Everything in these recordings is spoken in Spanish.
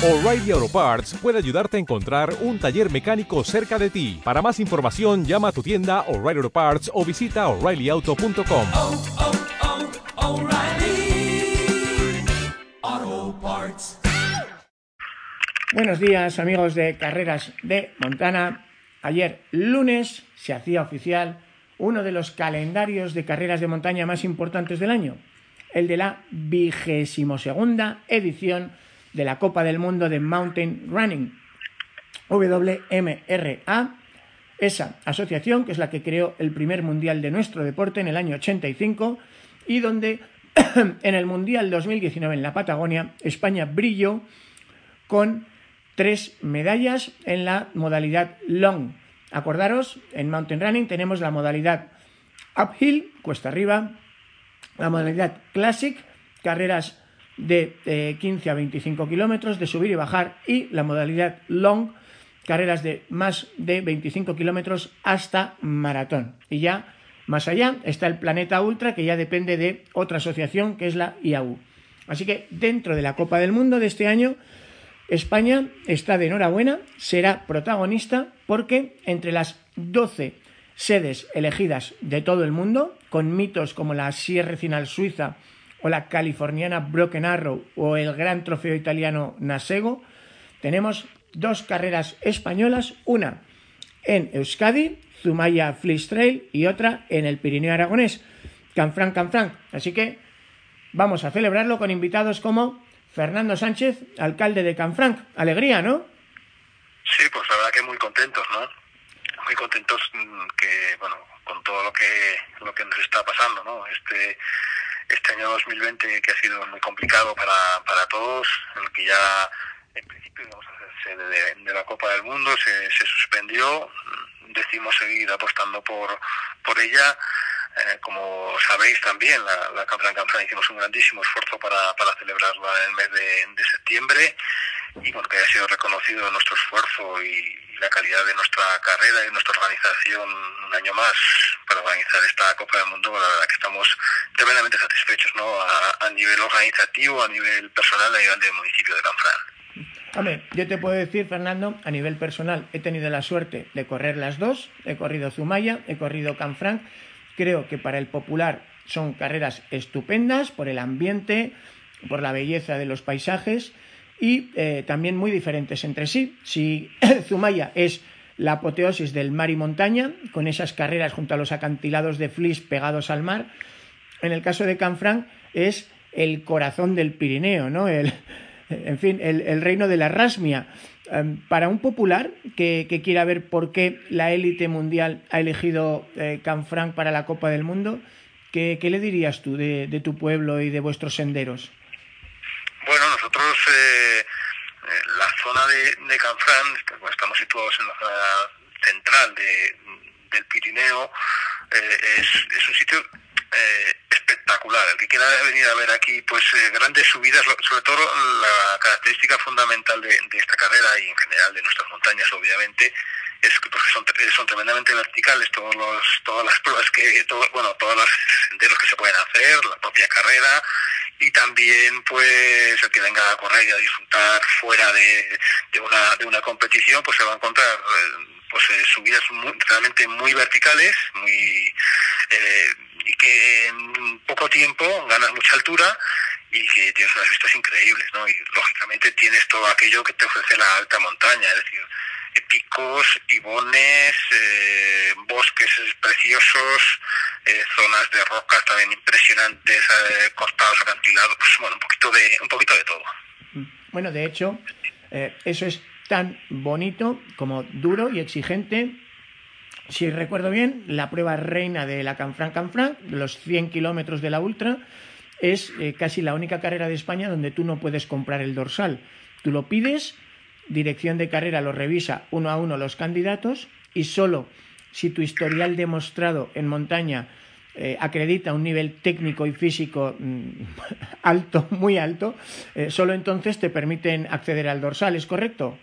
O'Reilly Auto Parts puede ayudarte a encontrar un taller mecánico cerca de ti. Para más información, llama a tu tienda O'Reilly Auto Parts o visita oreillyauto.com. oh, oh, Parts. Buenos días amigos de Carreras de Montana. Ayer lunes se hacía oficial uno de los calendarios de carreras de montaña más importantes del año, el de la vigésimo segunda edición de la Copa del Mundo de Mountain Running, WMRA, esa asociación que es la que creó el primer mundial de nuestro deporte en el año 85 y donde en el Mundial 2019 en la Patagonia España brilló con tres medallas en la modalidad long. Acordaros, en mountain running tenemos la modalidad uphill, cuesta arriba, la modalidad classic, carreras de eh, 15 a 25 kilómetros, de subir y bajar, y la modalidad long, carreras de más de 25 kilómetros hasta maratón. Y ya más allá está el Planeta Ultra, que ya depende de otra asociación, que es la IAU. Así que dentro de la Copa del Mundo de este año, España está de enhorabuena, será protagonista porque entre las 12 sedes elegidas de todo el mundo, con mitos como la Sierra Final Suiza o la californiana Broken Arrow o el gran trofeo italiano Nasego, tenemos dos carreras españolas, una en Euskadi, Zumaya Fleece Trail, y otra en el Pirineo Aragonés, Canfranc Canfranc. Así que vamos a celebrarlo con invitados como Fernando Sánchez, alcalde de Canfranc. Alegría, ¿no? Sí, pues la verdad que muy contentos, ¿no? Muy contentos mm, que, bueno, con todo lo que lo que nos está pasando, ¿no? Este este año 2020 que ha sido muy complicado para, para todos, en el que ya en principio íbamos a hacer sede de, la Copa del Mundo, se, se suspendió, decidimos seguir apostando por, por ella. Eh, como sabéis también, la, la Canfran Canfran hicimos un grandísimo esfuerzo para, para celebrarla en el mes de, de septiembre y bueno, que haya sido reconocido nuestro esfuerzo y, la calidad de nuestra carrera y nuestra organización un año más para organizar esta Copa del Mundo, la verdad que estamos tremendamente satisfechos ¿no? a, a nivel organizativo, a nivel personal, a nivel del municipio de Canfran. Hombre, yo te puedo decir, Fernando, a nivel personal, he tenido la suerte de correr las dos. He corrido Zumaya, he corrido Canfranc. Creo que para el popular son carreras estupendas por el ambiente, por la belleza de los paisajes y eh, también muy diferentes entre sí. Si Zumaya es la apoteosis del mar y montaña, con esas carreras junto a los acantilados de Flis pegados al mar, en el caso de Canfranc es el corazón del Pirineo, ¿no? El, en fin, el, reino de la rasmia. Um, para un popular que, que, quiera ver por qué la élite mundial ha elegido eh, Canfranc para la Copa del Mundo, ¿qué, qué le dirías tú de, de, tu pueblo y de vuestros senderos? Nosotros, eh, la zona de, de Canfranc, pues, estamos situados en la zona central de, del Pirineo, eh, es, un sitio eh, espectacular. El que quiera venir a ver aquí, pues eh, grandes subidas, sobre todo la característica fundamental de, esta carrera y en general de nuestras montañas, obviamente, es que porque son, son tremendamente verticales todos los, todas las pruebas que, todo, bueno, todos los senderos que se pueden hacer, la propia carrera y también pues el que venga a correr y a disfrutar fuera de, de una de una competición pues se va a encontrar pues eh, subidas muy, realmente muy verticales muy eh, y que en poco tiempo ganas mucha altura y que tienes unas vistas increíbles, ¿no? Y lógicamente tienes todo aquello que te ofrece la alta montaña, es decir, picos, ibones, eh, bosques preciosos, eh, zonas de rocas también impresionantes, eh, costados acantilados, pues bueno, un poquito de, un poquito de todo. Bueno, de hecho, eso es tan bonito como duro y exigente si recuerdo bien, la prueba reina de la Canfranc Canfranc, los 100 kilómetros de la Ultra, es eh, casi la única carrera de España donde tú no puedes comprar el dorsal. Tú lo pides, dirección de carrera lo revisa uno a uno los candidatos y solo si tu historial demostrado en montaña eh, acredita un nivel técnico y físico mmm, alto, muy alto, eh, solo entonces te permiten acceder al dorsal, ¿es correcto?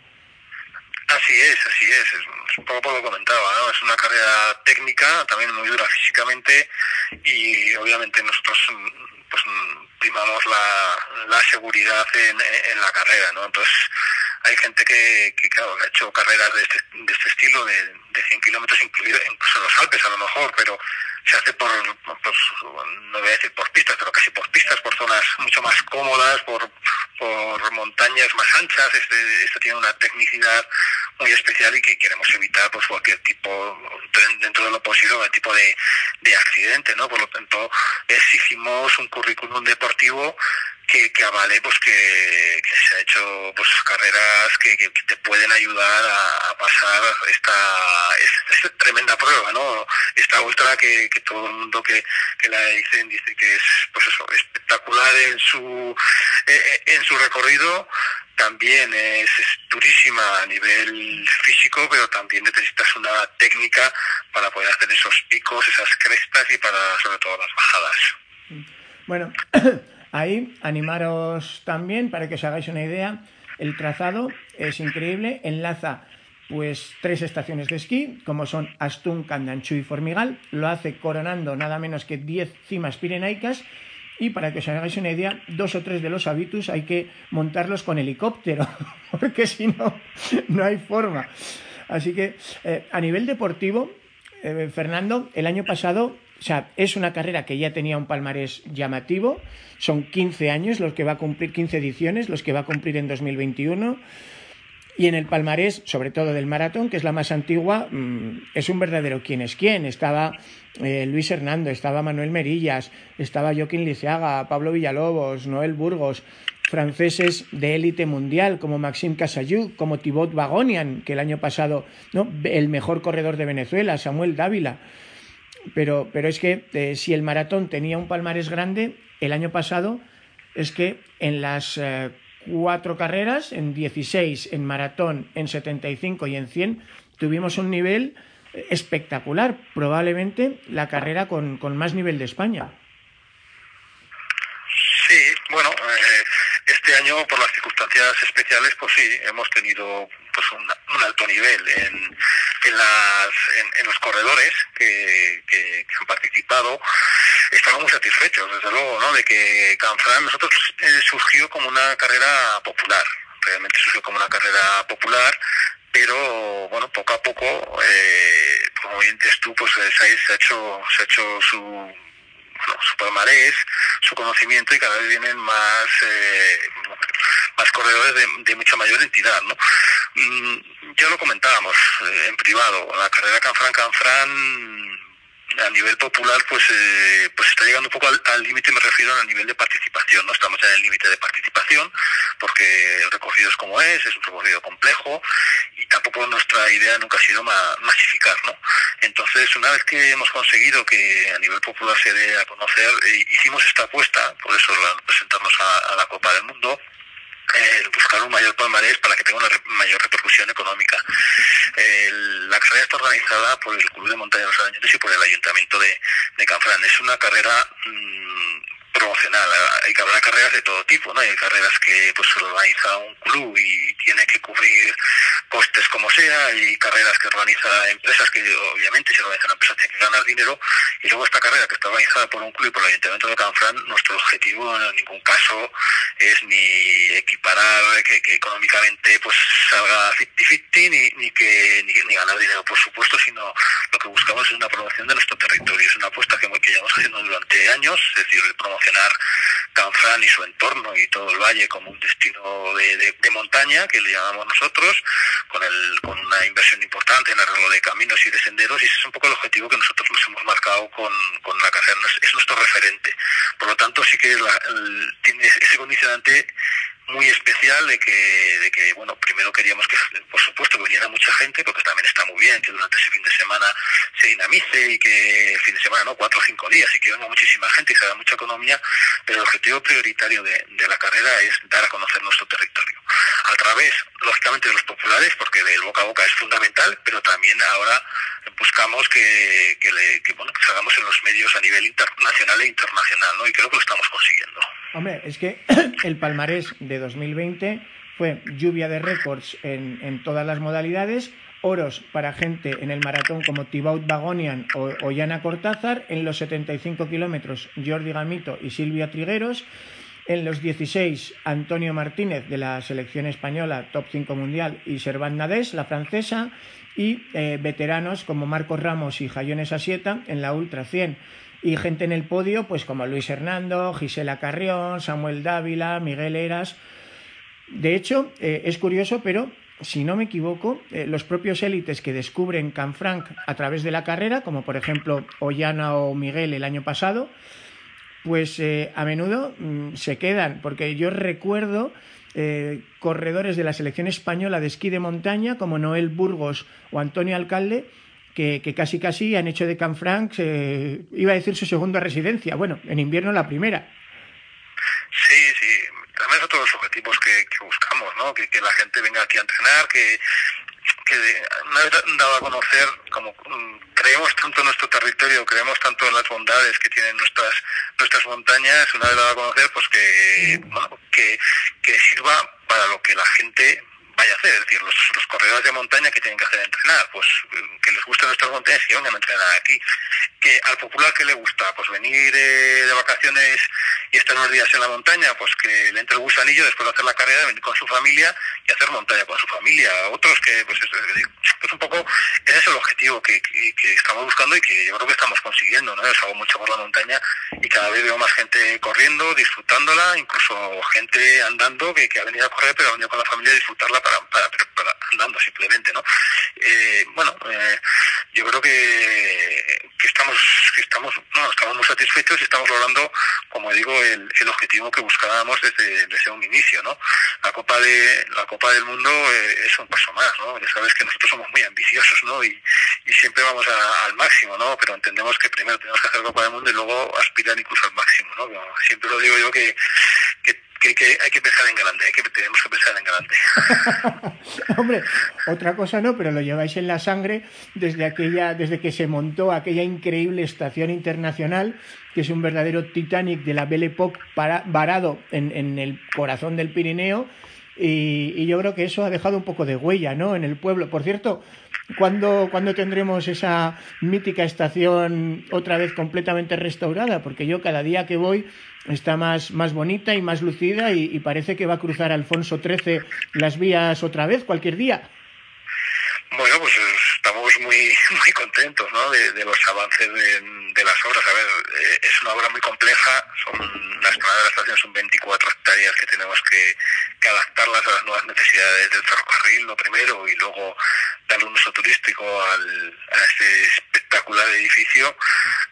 Así es, así es. es un poco como comentaba, ¿no? Es una carrera técnica, también muy dura físicamente y obviamente nosotros pues primamos la, la seguridad en, en la carrera, ¿no? Entonces, hay gente que, que claro, ha hecho carreras de este, de este estilo, de, de 100 kilómetros, incluido incluso los Alpes a lo mejor, pero se hace por, pues, no voy a decir por pistas, pero casi por pistas, por zonas mucho más cómodas, por, por montañas más anchas. Este, este tiene una tecnicidad muy especial y que queremos evitar pues cualquier tipo, dentro de lo posible, cualquier tipo de, de accidente, ¿no? Por lo tanto, exigimos un currículum deportivo que, que avale pues que, se ha hecho pues carreras que, te pueden ayudar a, pasar esta, esta, tremenda prueba no esta ultra que, que todo el mundo que, que la dicen dice que es pues eso espectacular en su eh, en su recorrido también es, es, durísima a nivel físico, pero también necesitas una técnica para poder hacer esos picos, esas crestas y para sobre todo las bajadas. Bueno, Ahí animaros también para que os hagáis una idea. El trazado es increíble, enlaza pues tres estaciones de esquí, como son Astún, Candanchú y Formigal. Lo hace coronando nada menos que 10 cimas pirenaicas. Y para que os hagáis una idea, dos o tres de los habitus hay que montarlos con helicóptero, porque si no, no hay forma. Así que eh, a nivel deportivo, eh, Fernando, el año pasado sea, es una carrera que ya tenía un palmarés llamativo. Son 15 años los que va a cumplir, 15 ediciones los que va a cumplir en 2021. Y en el palmarés, sobre todo del maratón, que es la más antigua, mmm, es un verdadero quién es quién. Estaba eh, Luis Hernando, estaba Manuel Merillas, estaba Joaquín Liceaga, Pablo Villalobos, Noel Burgos, franceses de élite mundial como Maxime Casayú, como Thibaut Vagonian, que el año pasado, ¿no? el mejor corredor de Venezuela, Samuel Dávila pero, pero es que eh, si el maratón tenía un palmarés grande, el año pasado es que en las eh, cuatro carreras, en 16, en maratón, en 75 y en 100, tuvimos un nivel espectacular, probablemente la carrera con, con más nivel de España. Sí, bueno, eh, este año por las circunstancias especiales, pues sí, hemos tenido pues un, un alto nivel en, en, las, en, los corredores que, han participado. Estamos muy satisfechos, desde luego, ¿no? De que Canfrán nosotros eh, surgió como una carrera popular, realmente surgió como una carrera popular, pero bueno, poco a poco, eh, como bien dices tú, pues se ha hecho, se ha hecho su bueno, su palmarés, su conocimiento y cada vez vienen más eh, más corredores de, de, mucha mayor entidad, ¿no? Mm, ya lo comentábamos eh, en privado, la carrera Canfran Canfran a nivel popular pues eh, pues está llegando un poco al límite me refiero a nivel de participación no estamos en el límite de participación porque el recorrido es como es es un recorrido complejo y tampoco nuestra idea nunca ha sido ma masificar no entonces una vez que hemos conseguido que a nivel popular se dé a conocer eh, hicimos esta apuesta por eso la, presentarnos a la Copa del Mundo eh, buscar un mayor palmarés para que tenga una re mayor repercusión económica. Eh, la carrera está organizada por el Club de Montaña de los Arañones y por el Ayuntamiento de, de Canfrán. Es una carrera mmm, promocional. Hay que habrá carreras de todo tipo, ¿no? Hay carreras que pues organiza un club y tiene que cubrir costes como sea, y carreras que organiza empresas que obviamente si organizan empresas tienen que ganar dinero, y luego esta carrera que está organizada por un club y por el Ayuntamiento de Canfrán, nuestro objetivo en ningún caso es ni equiparar que, económicamente pues salga 50-50 ni, ni que ni, ni, ganar dinero por supuesto, sino lo que buscamos es una promoción de nuestro territorio, es una apuesta que, que llevamos haciendo durante años, es decir, promocionar Canfrán y su entorno y todo el valle como un destino de, de, de montaña que le llamamos nosotros, con, el, con una inversión importante en arreglo de caminos y de senderos, y ese es un poco el objetivo que nosotros nos hemos marcado con, con la carrera, es, es nuestro referente. Por lo tanto, sí que la, el, tiene ese condicionante muy especial de que, de que, bueno, primero queríamos que, por supuesto, que viniera mucha gente, porque también está muy bien que durante ese fin de semana se dinamice y que el fin de semana, ¿no? Cuatro o cinco días y que venga muchísima gente y se haga mucha economía, pero el objetivo prioritario de, de la carrera es dar a conocer nuestro territorio. A través, lógicamente, de los populares, porque el boca a boca es fundamental, pero también ahora buscamos que, que, le, que bueno, que salgamos en los medios a nivel internacional e internacional, ¿no? Y creo que lo estamos consiguiendo. Hombre, es que el palmarés de 2020 fue lluvia de récords en, todas las modalidades, oros para gente en el maratón como Thibaut Bagonian o, Yana Cortázar. En los 75 kilómetros, Jordi Gamito y Silvia Trigueros. En los 16, Antonio Martínez de la selección española, top 5 mundial, y Servant Nades, la francesa. Y eh, veteranos como Marcos Ramos y Jayones Asieta en la Ultra 100 y gente en el podio, pues como Luis Hernando, Gisela Carrión, Samuel Dávila, Miguel Eras. De hecho, eh, es curioso, pero si no me equivoco, eh, los propios élites que descubren Canfranc a través de la carrera, como por ejemplo Ollana o Miguel el año pasado, pues eh, a menudo mm, se quedan, porque yo recuerdo corredores de la selección española de esquí de montaña como Noel Burgos o Antonio Alcalde, que, que casi casi han hecho de Canfranc, eh, iba a decir su segunda residencia, bueno, en invierno la primera. Sí, sí, también son todos los objetivos que, que buscamos, ¿no? Que, que la gente venga aquí a entrenar, que, que una vez dado a conocer, como mm, creemos tanto en nuestro territorio, creemos tanto en las bondades que tienen nuestras nuestras montañas, una vez dado a conocer, pues que, bueno, que, que sirva para lo que la gente vaya a hacer, es decir, los, los corredores de montaña que tienen que hacer entrenar, pues que les gusten nuestras montañas y vengan a entrenar aquí. Que al popular que le gusta, pues venir eh, de vacaciones y estar unos días en la montaña, pues que le entre el gusanillo después de hacer la carrera, venir con su familia y hacer montaña con su familia. Otros que, pues es, es un poco, ese es el objetivo que, que, que, estamos buscando y que yo creo que estamos consiguiendo, ¿no? Yo hago mucho por la montaña y cada vez veo más gente corriendo, disfrutándola, incluso gente andando que, que ha venido a correr pero ha venido con la familia a disfrutarla para, para, para andando simplemente, ¿no? Eh, bueno, eh, yo creo que, estamos, que estamos, no, estamos muy satisfechos y estamos logrando, como digo, el, objetivo que buscábamos desde, desde un inicio, ¿no? La Copa de la Copa del Mundo eh, es un paso más, ¿no? Ya sabes que nosotros somos muy ambiciosos, ¿no? Y, siempre vamos al máximo, ¿no? Pero entendemos que primero tenemos que hacer Copa del Mundo y luego aspirar incluso al máximo, ¿no? Siempre lo digo yo que que, hay que pensar en grande, que, tenemos que pensar en grande. Hombre, otra cosa no, pero lo lleváis en la sangre desde aquella, desde que se montó aquella increíble estación internacional, que es un verdadero Titanic de la Belle Époque para, varado en, en el corazón del Pirineo. Y, y, yo creo que eso ha dejado un poco de huella, ¿no? En el pueblo. Por cierto, ¿cuándo, ¿cuándo tendremos esa mítica estación otra vez completamente restaurada? Porque yo cada día que voy está más, más bonita y más lucida y, y, parece que va a cruzar Alfonso XIII las vías otra vez cualquier día. Bueno, pues estamos muy muy contentos ¿no? de, de los avances de, de, las obras. A ver, eh, es una obra muy compleja, son la explanada de la estación son 24 hectáreas que tenemos que, que adaptarlas a las nuevas necesidades del ferrocarril, lo primero, y luego darle un uso turístico al, a este espectacular edificio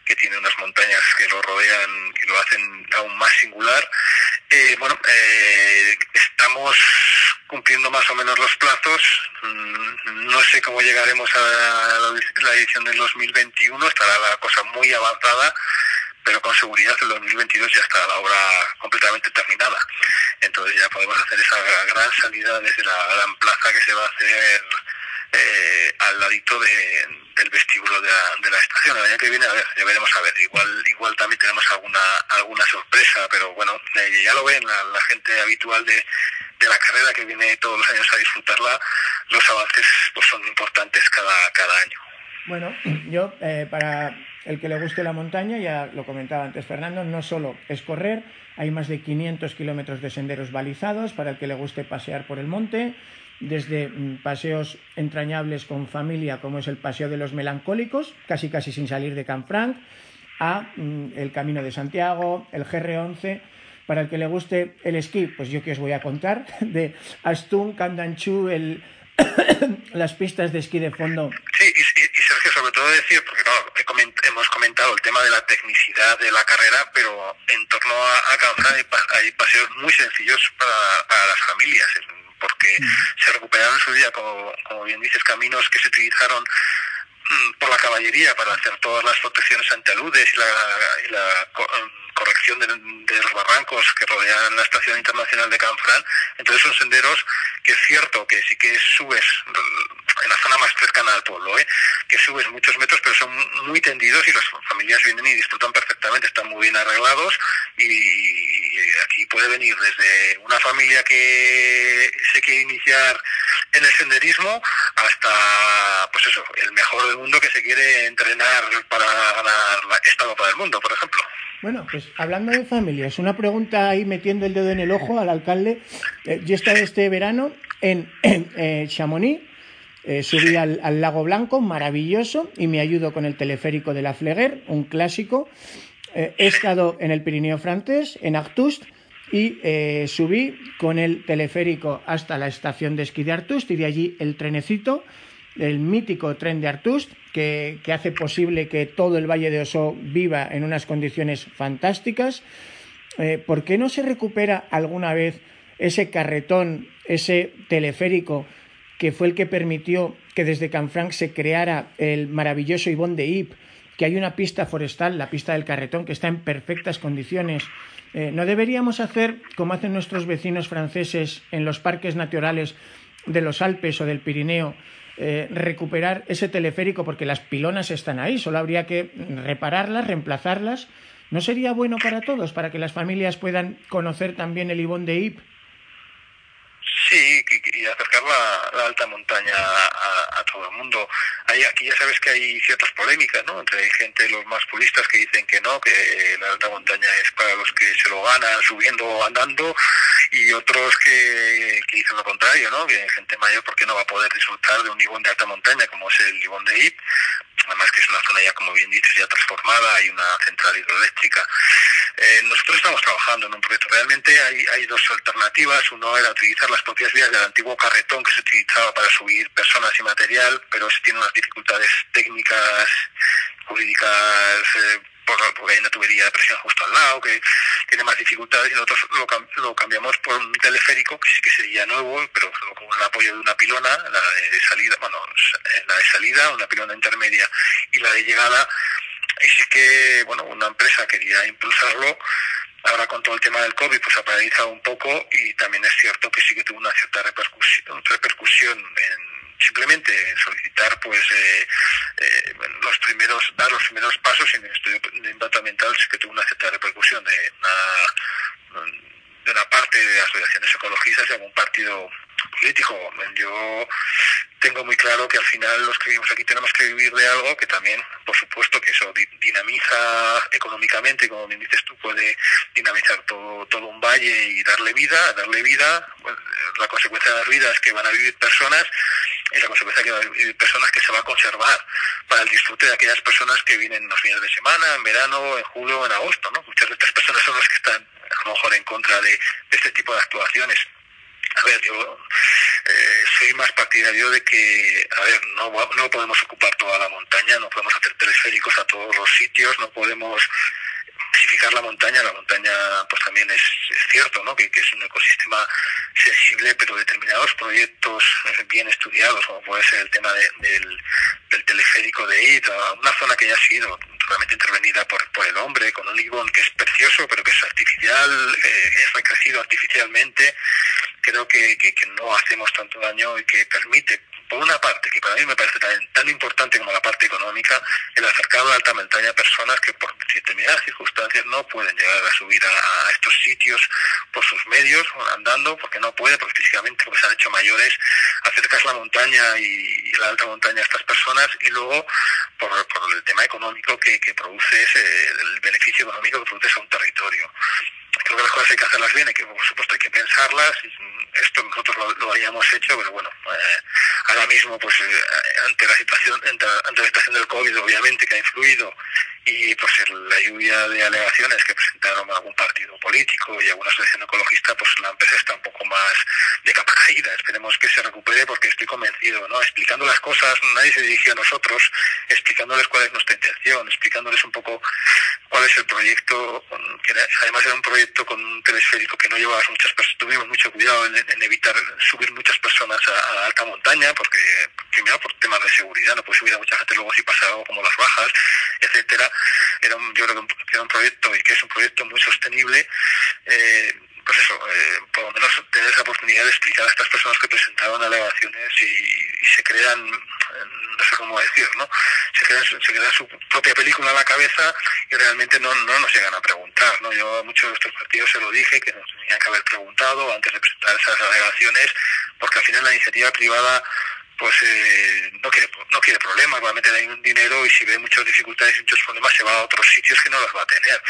que tiene unas montañas que lo rodean, que lo hacen aún más singular. Eh, bueno, eh, estamos cumpliendo más o menos los plazos. Mm, no sé cómo llegaremos a la, edición del 2021, estará la cosa muy avanzada, pero con seguridad el 2022 ya está la obra completamente terminada. Entonces ya podemos hacer esa gran salida desde la gran plaza que se va a hacer eh, al ladito de, del vestíbulo de la, de la, estación. El año que viene, a ver, ya veremos a ver. Igual, igual también tenemos alguna, alguna sorpresa, pero bueno, eh, ya lo ven la, gente habitual de, de la carrera que viene todos los años a disfrutarla, los avances pues son importantes cada, cada año. Bueno, yo eh, para el que le guste la montaña, ya lo comentaba antes Fernando, no solo es correr, hay más de 500 kilómetros de senderos balizados para el que le guste pasear por el monte, desde mm, paseos entrañables con familia, como es el Paseo de los Melancólicos, casi casi sin salir de Canfranc, a mm, el Camino de Santiago, el GR11. Para el que le guste el esquí, pues yo que os voy a contar, de Astún, Candanchú, el, las pistas de esquí de fondo. Sí, y, y, Sergio, sobre todo decir, porque hemos comentado el tema de la tecnicidad de la carrera, pero en torno a, a Canfranc hay, hay, paseos muy sencillos para, para las familias porque mm. se recuperaron en su día, como, como bien dices, caminos que se utilizaron mm, por la caballería para hacer todas las protecciones ante aludes y la, y la corrección de, los barrancos que rodean la Estación Internacional de Canfrán. Entonces son senderos que es cierto que sí que subes en la zona más cercana al pueblo, ¿eh? que subes muchos metros, pero son muy tendidos y las familias vienen y disfrutan perfectamente, están muy bien arreglados y aquí puede venir desde una familia que se quiere iniciar en el senderismo hasta, pues eso, el mejor del mundo que se quiere entrenar para ganar esta Copa del Mundo, por ejemplo. Bueno, pues hablando de familias, una pregunta ahí metiendo el dedo en el ojo al alcalde. Eh, yo estaba este verano en, eh, Chamonix, eh, subí al, Lago Blanco, maravilloso, y me ayudo con el teleférico de la Fleguer, un clásico. he estado en el Pirineo francés, en Artust, y subí con el teleférico hasta la estación de esquí de Artust y de allí el trenecito, el mítico tren de Artust, que, hace posible que todo el Valle de Oso viva en unas condiciones fantásticas. Eh, ¿Por qué no se recupera alguna vez ese carretón, ese teleférico que fue el que permitió que desde Canfranc se creara el maravilloso Ibón de Ip, que hay una pista forestal, la pista del carretón, que está en perfectas condiciones, eh, ¿No deberíamos hacer como hacen nuestros vecinos franceses en los parques naturales de los Alpes o del Pirineo? Eh, recuperar ese teleférico porque las pilonas están ahí, solo habría que repararlas, reemplazarlas. ¿No sería bueno para todos, para que las familias puedan conocer también el Ibón de Ip? Sí, y acercar la, la alta montaña a, a, todo el mundo. Hay, aquí ya sabes que hay ciertas polémicas, ¿no? Entre gente, los más puristas que dicen que no, que la alta montaña es para los que se lo ganan subiendo o andando, y otros que, que dicen lo contrario, ¿no? Que gente mayor porque no va a poder disfrutar de un ibón de alta montaña como es el ibón de Ip, además que es una zona ya, como bien dices, ya transformada, hay una central hidroeléctrica. Eh, nosotros estamos trabajando en un proyecto. Realmente hay, hay dos alternativas. Uno era utilizar las propias vías del antiguo carretón que se utilizaba para subir personas y material, pero se tiene unas dificultades técnicas, jurídicas, eh, porque hay una tubería de presión justo al lado, que tiene más dificultades, y nosotros lo, lo, cambiamos por un teleférico, que sí que sería nuevo, pero con el apoyo de una pilona, la de salida, bueno, la de salida, una pilona intermedia y la de llegada, y sí que, bueno, una empresa quería impulsarlo, ahora con todo el tema del COVID pues ha paralizado un poco y también es cierto que sí que tuvo una cierta repercusión, repercusión en simplemente solicitar pues eh, eh, los primeros dar los primeros pasos en el estudio de impacto ambiental sí que tuvo una cierta repercusión de una de una parte de asociaciones ecologistas y algún partido político. Yo tengo muy claro que al final los que vivimos aquí tenemos que vivir de algo que también, por supuesto, que eso dinamiza económicamente, como bien dices tú, puede dinamizar todo, todo un valle y darle vida, darle vida. Pues, la consecuencia de dar vida es que van a vivir personas y la consecuencia que van a vivir personas que se va a conservar para el disfrute de aquellas personas que vienen los fines de semana, en verano, en julio, en agosto. ¿no? Muchas de estas personas son las que están a lo mejor en contra de este tipo de actuaciones. A ver, yo eh, soy más partidario de que, a ver, no, no podemos ocupar toda la montaña, no podemos hacer teleféricos a todos los sitios, no podemos masificar la montaña. La montaña, pues también es, cierto, ¿no? Que, es un ecosistema sensible, pero determinados proyectos bien estudiados, como puede ser el tema de, del, teleférico de IT, una zona que ya ha sido realmente intervenida por, por el hombre, con un ibón que es precioso, pero que es artificial, eh, es recrecido artificialmente, creo que, que, no hacemos tanto daño y que permite, por una parte, que para mí me parece tan, tan importante como la parte económica, el acercar a la alta montaña a personas que por determinadas circunstancias no pueden llegar a subir a, estos sitios por sus medios, andando, porque no pueden, porque físicamente porque se han hecho mayores, acercas la montaña y, la alta montaña a estas personas y luego por, por el tema económico que, que produce ese, el beneficio económico que produce a un territorio. Creo que las cosas hay que hacerlas bien y que por supuesto hay que pensarlas esto nosotros lo, lo hayamos hecho pero bueno eh, ahora mismo pues eh, ante la situación ante, ante, la situación del COVID obviamente que ha influido y pues la lluvia de alegaciones que presentaron algún partido político y alguna asociación ecologista pues la empresa está un poco más de capa caída. Esperemos que se recupere porque estoy convencido no explicando las cosas nadie se dirigió a nosotros explicándoles cuál es nuestra intención explicándoles un poco cuál es el proyecto que además era un proyecto con un telesférico que no llevaba muchas personas tuvimos mucho cuidado en, en evitar subir muchas personas a, a, alta montaña porque primero por temas de seguridad no puede subir a mucha gente luego si pasa algo como las bajas etcétera era un, yo creo que era un proyecto y que es un proyecto muy sostenible eh, pues eso, eh, por lo menos tener esa oportunidad de explicar a estas personas que presentaron alegaciones y, y se crean, no sé cómo decir, ¿no? Se crean, se crean su propia película en la cabeza y realmente no, no nos llegan a preguntar, ¿no? Yo a muchos de estos partidos se lo dije que nos tenían que haber preguntado antes de presentar esas alegaciones, porque al final la iniciativa privada pues eh, no quiere no quiere problemas, va a meter ahí un dinero y si ve muchas dificultades y muchos problemas se va a otros sitios que no las va a tener.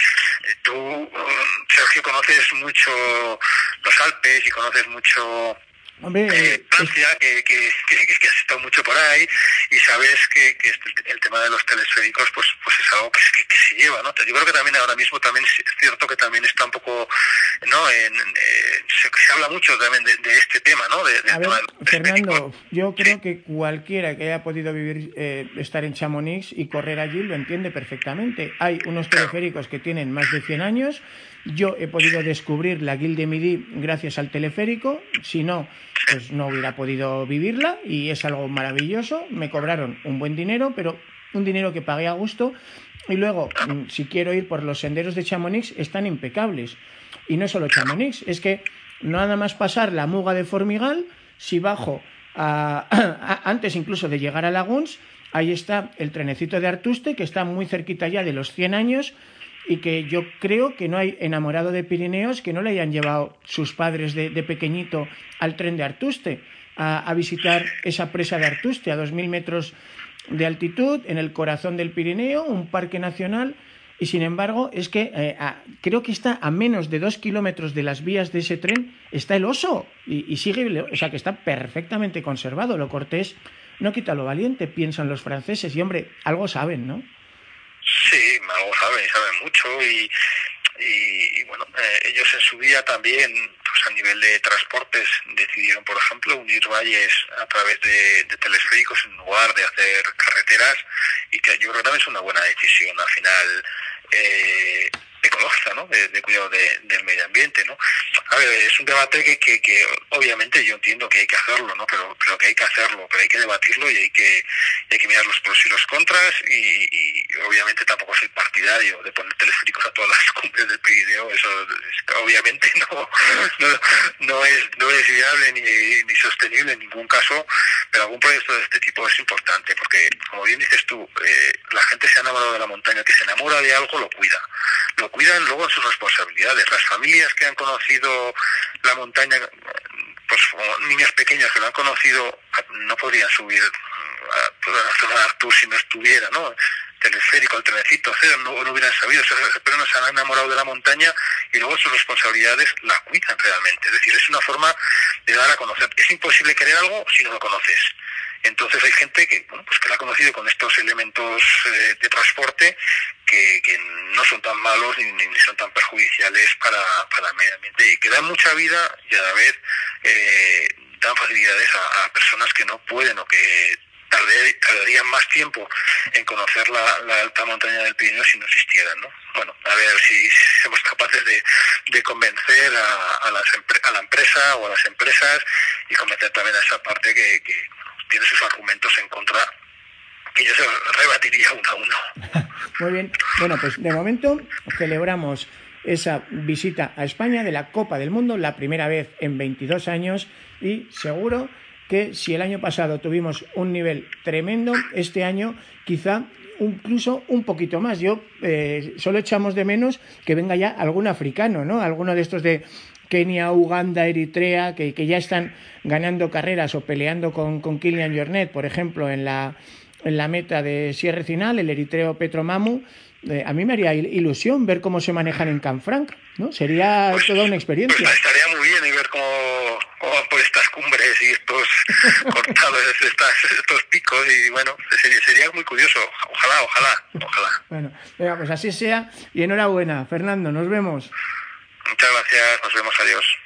Eh, tú, um, Sergio, conoces mucho los Alpes y conoces mucho Hombre, eh, eh, Francia, que, que, que, que has estado mucho por ahí y sabes que, que este- el tema de los telesféricos pues pues es algo que, se lleva, ¿no? Yo creo que también ahora mismo también es cierto que también está un poco, ¿no? En, eh, se, se habla mucho también de, de este tema, ¿no? De, A ver, de los Fernando, yo creo que cualquiera que haya podido vivir, eh, estar en Chamonix y correr allí lo entiende perfectamente. Hay unos teleféricos que tienen más de 100 años. Yo he podido descubrir la Guilde de Midi gracias al teleférico. Si no, pues no hubiera podido vivirla y es algo maravilloso. Me cobraron un buen dinero, pero un dinero que pagué a gusto. Y luego, mm, si quiero ir por los senderos de Chamonix, están impecables. Y no solo Chamonix, es que nada más pasar la muga de Formigal, si bajo antes incluso de llegar a Laguns, ahí está el trenecito de Artuste, que está muy cerquita ya de los 100 años y que yo creo que no hay enamorado de Pirineos que no le hayan llevado sus padres de, pequeñito al tren de Artuste, a, a visitar esa presa de Artuste a 2.000 metros de altitud, en el corazón del Pirineo, un parque nacional, y sin embargo es que eh, a- creo que está a menos de dos kilómetros de las vías de ese tren, está el oso, y, y sigue, o sea que está perfectamente conservado. Lo cortés no quita lo valiente, piensan los franceses, y hombre, algo saben, ¿no? Sí, algo saben, saben mucho y, y, y, bueno, eh, ellos en su día también, pues a nivel de transportes, decidieron, por ejemplo, unir valles a través de, de telesféricos en lugar de hacer carreteras y que yo creo que también es una buena decisión al final. Eh, ecológica, ¿no? De, de cuidado de- del medio ambiente, ¿no? A ver, es un debate que, que, que obviamente yo entiendo que hay que hacerlo, ¿no? Pero, pero que hay que hacerlo, pero hay que debatirlo y hay que, hay que mirar los pros y los contras y, y obviamente tampoco soy partidario de poner teleféricos a todas las cumbres del Pirineo, eso es obviamente no, no, no es, no es viable ni, ni sostenible en ningún caso, pero algún proyecto de este tipo es importante porque, como bien dices tú, eh, la gente se ha enamorado de la montaña, que se enamora de algo lo cuida, lo cuidan luego sus responsabilidades. Las familias que han conocido la montaña, pues como niños pequeños que lo han conocido, no podrían subir a toda la zona de Artur si no estuviera, ¿no? Telesférico, el trenecito, cero, no, hubieran sabido, pero no se han enamorado de la montaña y luego sus responsabilidades la cuidan realmente. Es decir, es una forma de dar a conocer. Es imposible querer algo si no lo conoces. Entonces hay gente que, bueno, pues que la ha conocido con estos elementos eh, de transporte que, no son tan malos ni, son tan perjudiciales para, para el medio ambiente y que dan mucha vida y a la vez eh, dan facilidades a, personas que no pueden o que tardarían, tardarían más tiempo en conocer la, la, alta montaña del Pirineo si no existieran, ¿no? Bueno, a ver si somos capaces de, de convencer a, a, las, a, la empresa o a las empresas y convencer también a esa parte que, que tiene sus argumentos en contra que yo se rebatiría uno a uno. Muy bien. Bueno, pues de momento celebramos esa visita a España de la Copa del Mundo, la primera vez en 22 años y seguro que si el año pasado tuvimos un nivel tremendo, este año quizá incluso un poquito más. Yo eh, solo echamos de menos que venga ya algún africano, ¿no? Alguno de estos de Kenia, Uganda, Eritrea, que, que ya están ganando carreras o peleando con, con Kilian Jornet, por ejemplo, en la, en la meta de Sierra Final, el eritreo Petromamu. Eh, a mí me haría ilusión ver cómo se manejan en Canfranc, ¿no? Sería pues, toda una experiencia. Estaría muy bien y ver cómo, van por estas cumbres y estos cortados, estas, estos picos y bueno, sería, sería, muy curioso. Ojalá, ojalá, ojalá. Bueno, venga, pues así sea y enhorabuena, Fernando, nos vemos. Muchas gracias, nos vemos, adiós.